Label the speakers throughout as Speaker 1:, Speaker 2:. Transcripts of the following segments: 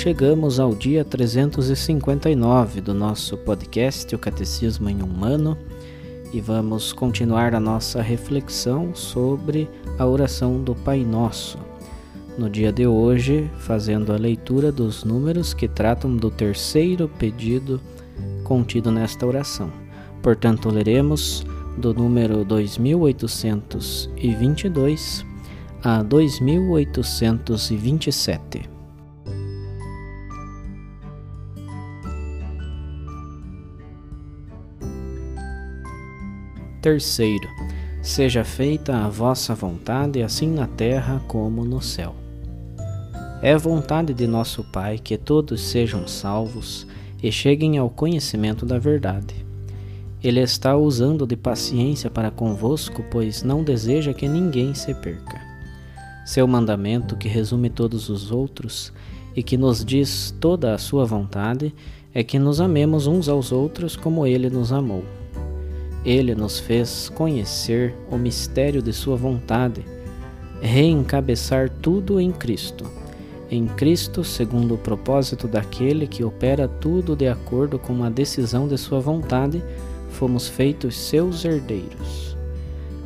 Speaker 1: Chegamos ao dia 359 do nosso podcast, o Catecismo em um Ano, e vamos continuar a nossa reflexão sobre a oração do Pai Nosso. No dia de hoje, fazendo a leitura dos números que tratam do terceiro pedido contido nesta oração. Portanto, leremos do número 2822 a 2827. Terceiro, seja feita a vossa vontade, assim na terra como no céu. É vontade de nosso Pai que todos sejam salvos e cheguem ao conhecimento da verdade. Ele está usando de paciência para convosco, pois não deseja que ninguém se perca. Seu mandamento, que resume todos os outros e que nos diz toda a sua vontade, é que nos amemos uns aos outros como ele nos amou. Ele nos fez conhecer o mistério de Sua vontade, reencabeçar tudo em Cristo. Em Cristo, segundo o propósito daquele que opera tudo de acordo com a decisão de Sua vontade, fomos feitos seus herdeiros.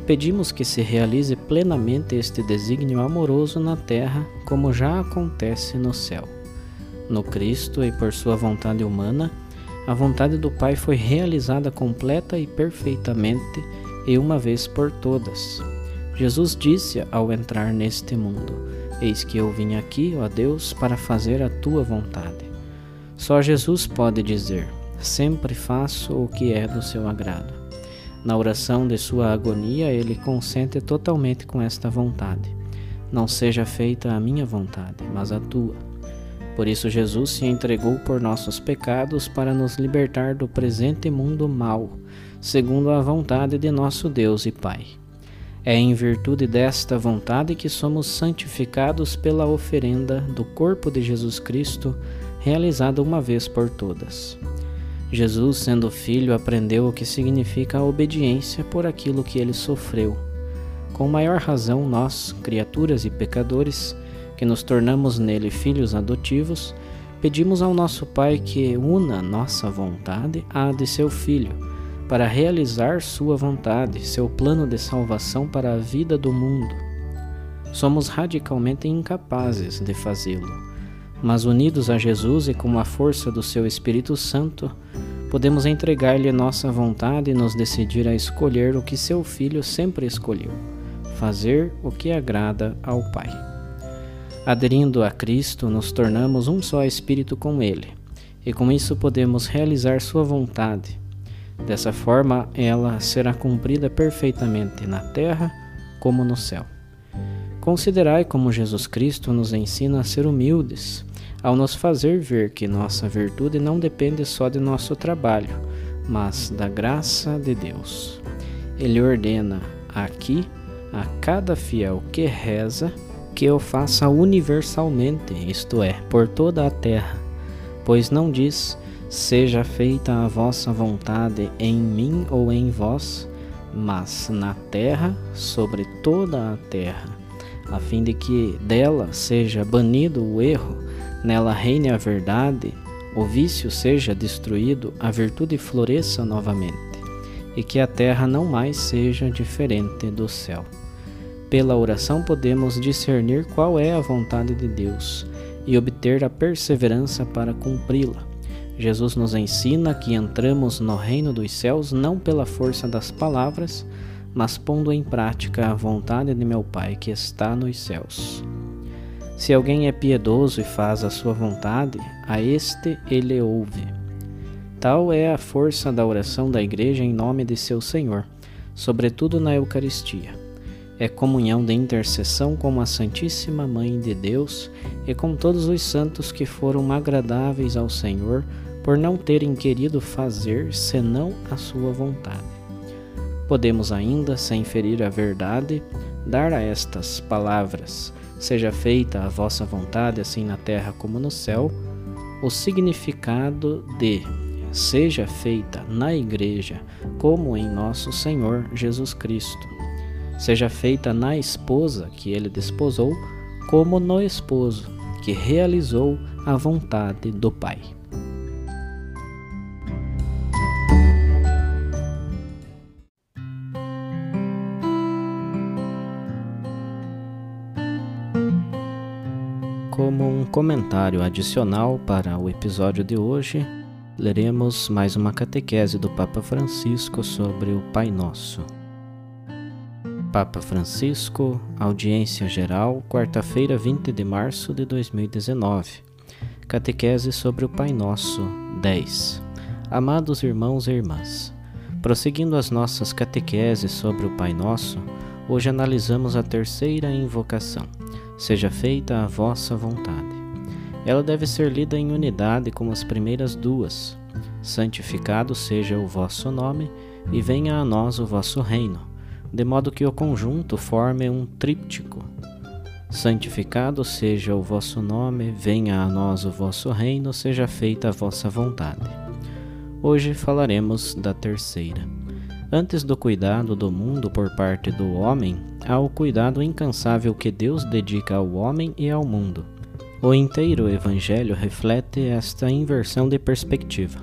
Speaker 1: Pedimos que se realize plenamente este desígnio amoroso na terra, como já acontece no céu. No Cristo e por Sua vontade humana, a vontade do Pai foi realizada completa e perfeitamente e uma vez por todas. Jesus disse ao entrar neste mundo: Eis que eu vim aqui, ó Deus, para fazer a tua vontade. Só Jesus pode dizer: Sempre faço o que é do seu agrado. Na oração de sua agonia, ele consente totalmente com esta vontade. Não seja feita a minha vontade, mas a tua. Por isso, Jesus se entregou por nossos pecados para nos libertar do presente mundo mau, segundo a vontade de nosso Deus e Pai. É em virtude desta vontade que somos santificados pela oferenda do corpo de Jesus Cristo, realizada uma vez por todas. Jesus, sendo filho, aprendeu o que significa a obediência por aquilo que ele sofreu. Com maior razão, nós, criaturas e pecadores, que nos tornamos nele filhos adotivos, pedimos ao nosso Pai que una nossa vontade à de seu Filho, para realizar sua vontade, seu plano de salvação para a vida do mundo. Somos radicalmente incapazes de fazê-lo, mas unidos a Jesus e com a força do seu Espírito Santo, podemos entregar-lhe nossa vontade e nos decidir a escolher o que seu Filho sempre escolheu: fazer o que agrada ao Pai. Aderindo a Cristo, nos tornamos um só espírito com Ele, e com isso podemos realizar Sua vontade. Dessa forma, ela será cumprida perfeitamente na terra como no céu. Considerai como Jesus Cristo nos ensina a ser humildes, ao nos fazer ver que nossa virtude não depende só de nosso trabalho, mas da graça de Deus. Ele ordena aqui a cada fiel que reza que eu faça universalmente, isto é, por toda a terra, pois não diz: seja feita a vossa vontade em mim ou em vós, mas na terra, sobre toda a terra, a fim de que dela seja banido o erro, nela reine a verdade, o vício seja destruído, a virtude floresça novamente, e que a terra não mais seja diferente do céu. Pela oração podemos discernir qual é a vontade de Deus e obter ter a perseverança para cumpri-la. Jesus nos ensina que entramos no reino dos céus não pela força das palavras, mas pondo em prática a vontade de meu Pai que está nos céus. Se alguém é piedoso e faz a sua vontade, a este ele ouve. Tal é a força da oração da Igreja em nome de seu Senhor, sobretudo na Eucaristia. É comunhão de intercessão com a Santíssima Mãe de Deus e com todos os santos que foram agradáveis ao Senhor por não terem querido fazer senão a sua vontade. Podemos ainda, sem ferir a verdade, dar a estas palavras seja feita a vossa vontade, assim na terra como no céu, o significado de seja feita na Igreja como em nosso Senhor Jesus Cristo. Seja feita na esposa que ele desposou, como no esposo que realizou a vontade do Pai. Como um comentário adicional para o episódio de hoje, leremos mais uma catequese do Papa Francisco sobre o Pai Nosso. Papa Francisco, audiência geral, quarta-feira, 20 de março de 2019. Catequese sobre o Pai Nosso 10. Amados irmãos e irmãs, prosseguindo as nossas catequeses sobre o Pai Nosso, hoje analisamos a terceira invocação seja feita a vossa vontade. Ela deve ser lida em unidade como as primeiras duas. Santificado seja o vosso nome, e venha a nós o vosso reino, de modo que o conjunto forme um tríptico. Santificado seja o vosso nome, venha a nós o vosso reino, seja feita a vossa vontade. Hoje falaremos da terceira. Antes do cuidado do mundo por parte do homem, há o cuidado incansável que Deus dedica ao homem e ao mundo. O inteiro Evangelho reflete esta inversão de perspectiva.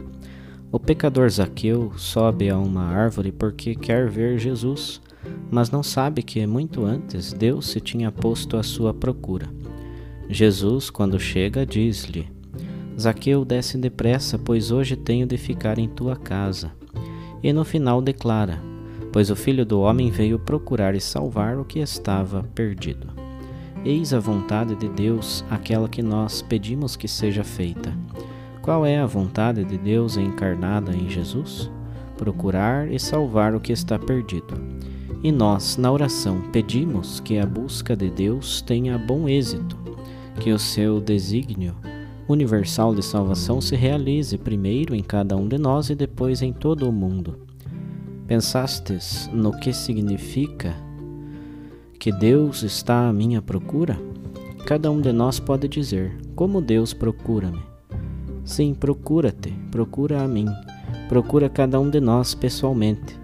Speaker 1: O pecador Zaqueu sobe a uma árvore porque quer ver Jesus, mas não sabe que muito antes Deus se tinha posto à sua procura. Jesus, quando chega, diz-lhe: Zaqueu, desce depressa, pois hoje tenho de ficar em tua casa. E no final declara: Pois o Filho do Homem veio procurar e salvar o que estava perdido. Eis a vontade de Deus, aquela que nós pedimos que seja feita. Qual é a vontade de Deus encarnada em Jesus? Procurar e salvar o que está perdido. E nós, na oração, pedimos que a busca de Deus tenha bom êxito, que o seu desígnio universal de salvação se realize primeiro em cada um de nós e depois em todo o mundo. Pensastes no que significa que Deus está à minha procura? Cada um de nós pode dizer: Como Deus procura-me? Sim, procura-te, procura a mim, procura cada um de nós pessoalmente.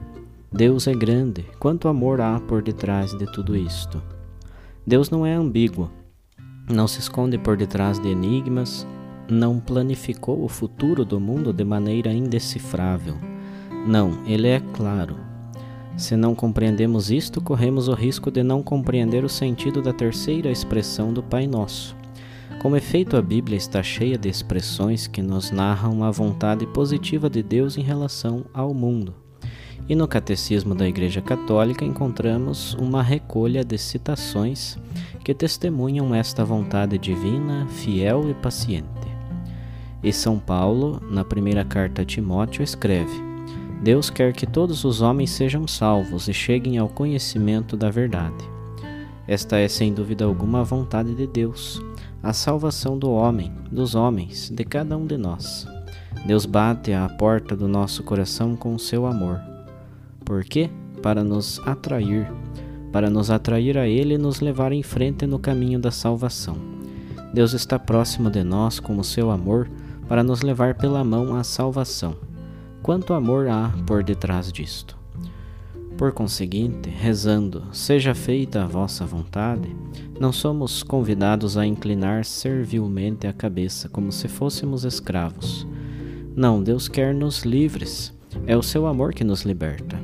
Speaker 1: Deus é grande, quanto amor há por detrás de tudo isto. Deus não é ambíguo, não se esconde por detrás de enigmas, não planificou o futuro do mundo de maneira indecifrável. Não, ele é claro. Se não compreendemos isto, corremos o risco de não compreender o sentido da terceira expressão do Pai Nosso. Como efeito, a Bíblia está cheia de expressões que nos narram a vontade positiva de Deus em relação ao mundo. E no Catecismo da Igreja Católica encontramos uma recolha de citações que testemunham esta vontade divina, fiel e paciente. E São Paulo, na primeira carta a Timóteo, escreve: Deus quer que todos os homens sejam salvos e cheguem ao conhecimento da verdade. Esta é sem dúvida alguma a vontade de Deus, a salvação do homem, dos homens, de cada um de nós. Deus bate à porta do nosso coração com o seu amor por quê? Para nos atrair, para nos atrair a Ele e nos levar em frente no caminho da salvação. Deus está próximo de nós com o seu amor para nos levar pela mão à salvação. Quanto amor há por detrás disto? Por conseguinte, rezando, seja feita a vossa vontade, não somos convidados a inclinar servilmente a cabeça como se fôssemos escravos. Não, Deus quer nos livres. É o seu amor que nos liberta.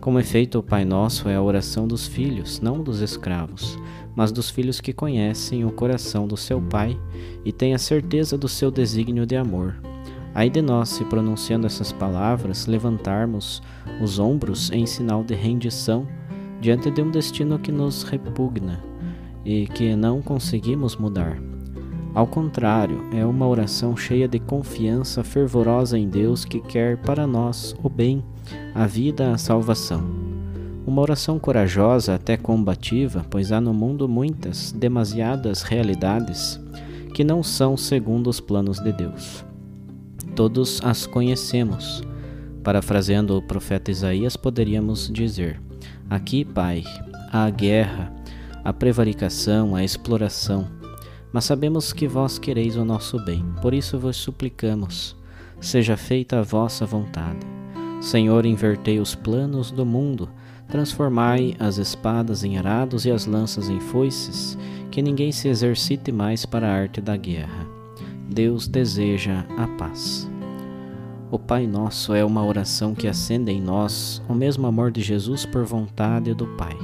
Speaker 1: Como efeito, o Pai Nosso é a oração dos filhos, não dos escravos, mas dos filhos que conhecem o coração do seu Pai e têm a certeza do seu desígnio de amor. Ai de nós, se pronunciando essas palavras, levantarmos os ombros em sinal de rendição diante de um destino que nos repugna e que não conseguimos mudar. Ao contrário, é uma oração cheia de confiança fervorosa em Deus que quer para nós o bem, a vida, a salvação. Uma oração corajosa, até combativa, pois há no mundo muitas, demasiadas realidades que não são segundo os planos de Deus. Todos as conhecemos. Parafraseando o profeta Isaías, poderíamos dizer: Aqui, Pai, há a guerra, a prevaricação, a exploração. Mas sabemos que vós quereis o nosso bem, por isso vos suplicamos: seja feita a vossa vontade. Senhor, invertei os planos do mundo, transformai as espadas em arados e as lanças em foices, que ninguém se exercite mais para a arte da guerra. Deus deseja a paz. O Pai Nosso é uma oração que acende em nós o mesmo amor de Jesus por vontade do Pai.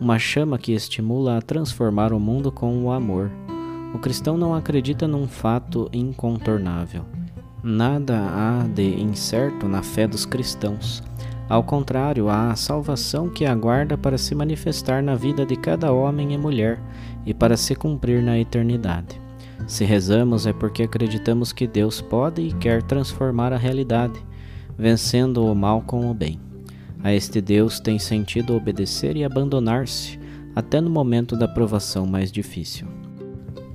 Speaker 1: Uma chama que estimula a transformar o mundo com o amor. O cristão não acredita num fato incontornável. Nada há de incerto na fé dos cristãos. Ao contrário, há a salvação que aguarda para se manifestar na vida de cada homem e mulher e para se cumprir na eternidade. Se rezamos é porque acreditamos que Deus pode e quer transformar a realidade, vencendo o mal com o bem. A este Deus tem sentido obedecer e abandonar-se, até no momento da provação mais difícil.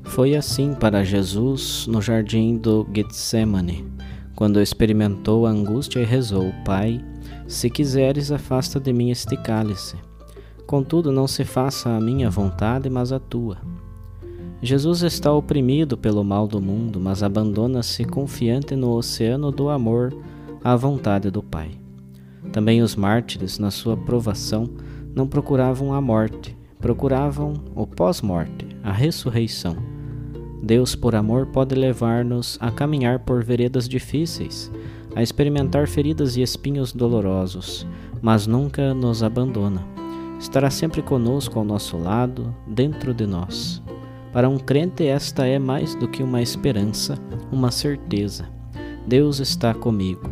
Speaker 1: Foi assim para Jesus no jardim do Getsemane, quando experimentou a angústia e rezou: Pai, se quiseres, afasta de mim este cálice. Contudo, não se faça a minha vontade, mas a tua. Jesus está oprimido pelo mal do mundo, mas abandona-se confiante no oceano do amor à vontade do Pai. Também os mártires, na sua provação, não procuravam a morte, procuravam o pós-morte, a ressurreição. Deus, por amor, pode levar-nos a caminhar por veredas difíceis, a experimentar feridas e espinhos dolorosos, mas nunca nos abandona. Estará sempre conosco ao nosso lado, dentro de nós. Para um crente, esta é mais do que uma esperança, uma certeza. Deus está comigo.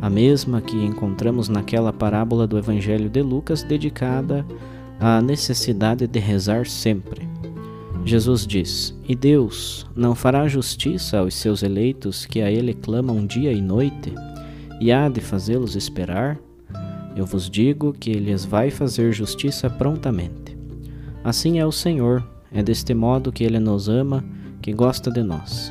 Speaker 1: A mesma que encontramos naquela parábola do Evangelho de Lucas dedicada à necessidade de rezar sempre. Jesus diz: E Deus não fará justiça aos seus eleitos que a Ele clamam dia e noite, e há de fazê-los esperar? Eu vos digo que lhes vai fazer justiça prontamente. Assim é o Senhor é deste modo que Ele nos ama, que gosta de nós.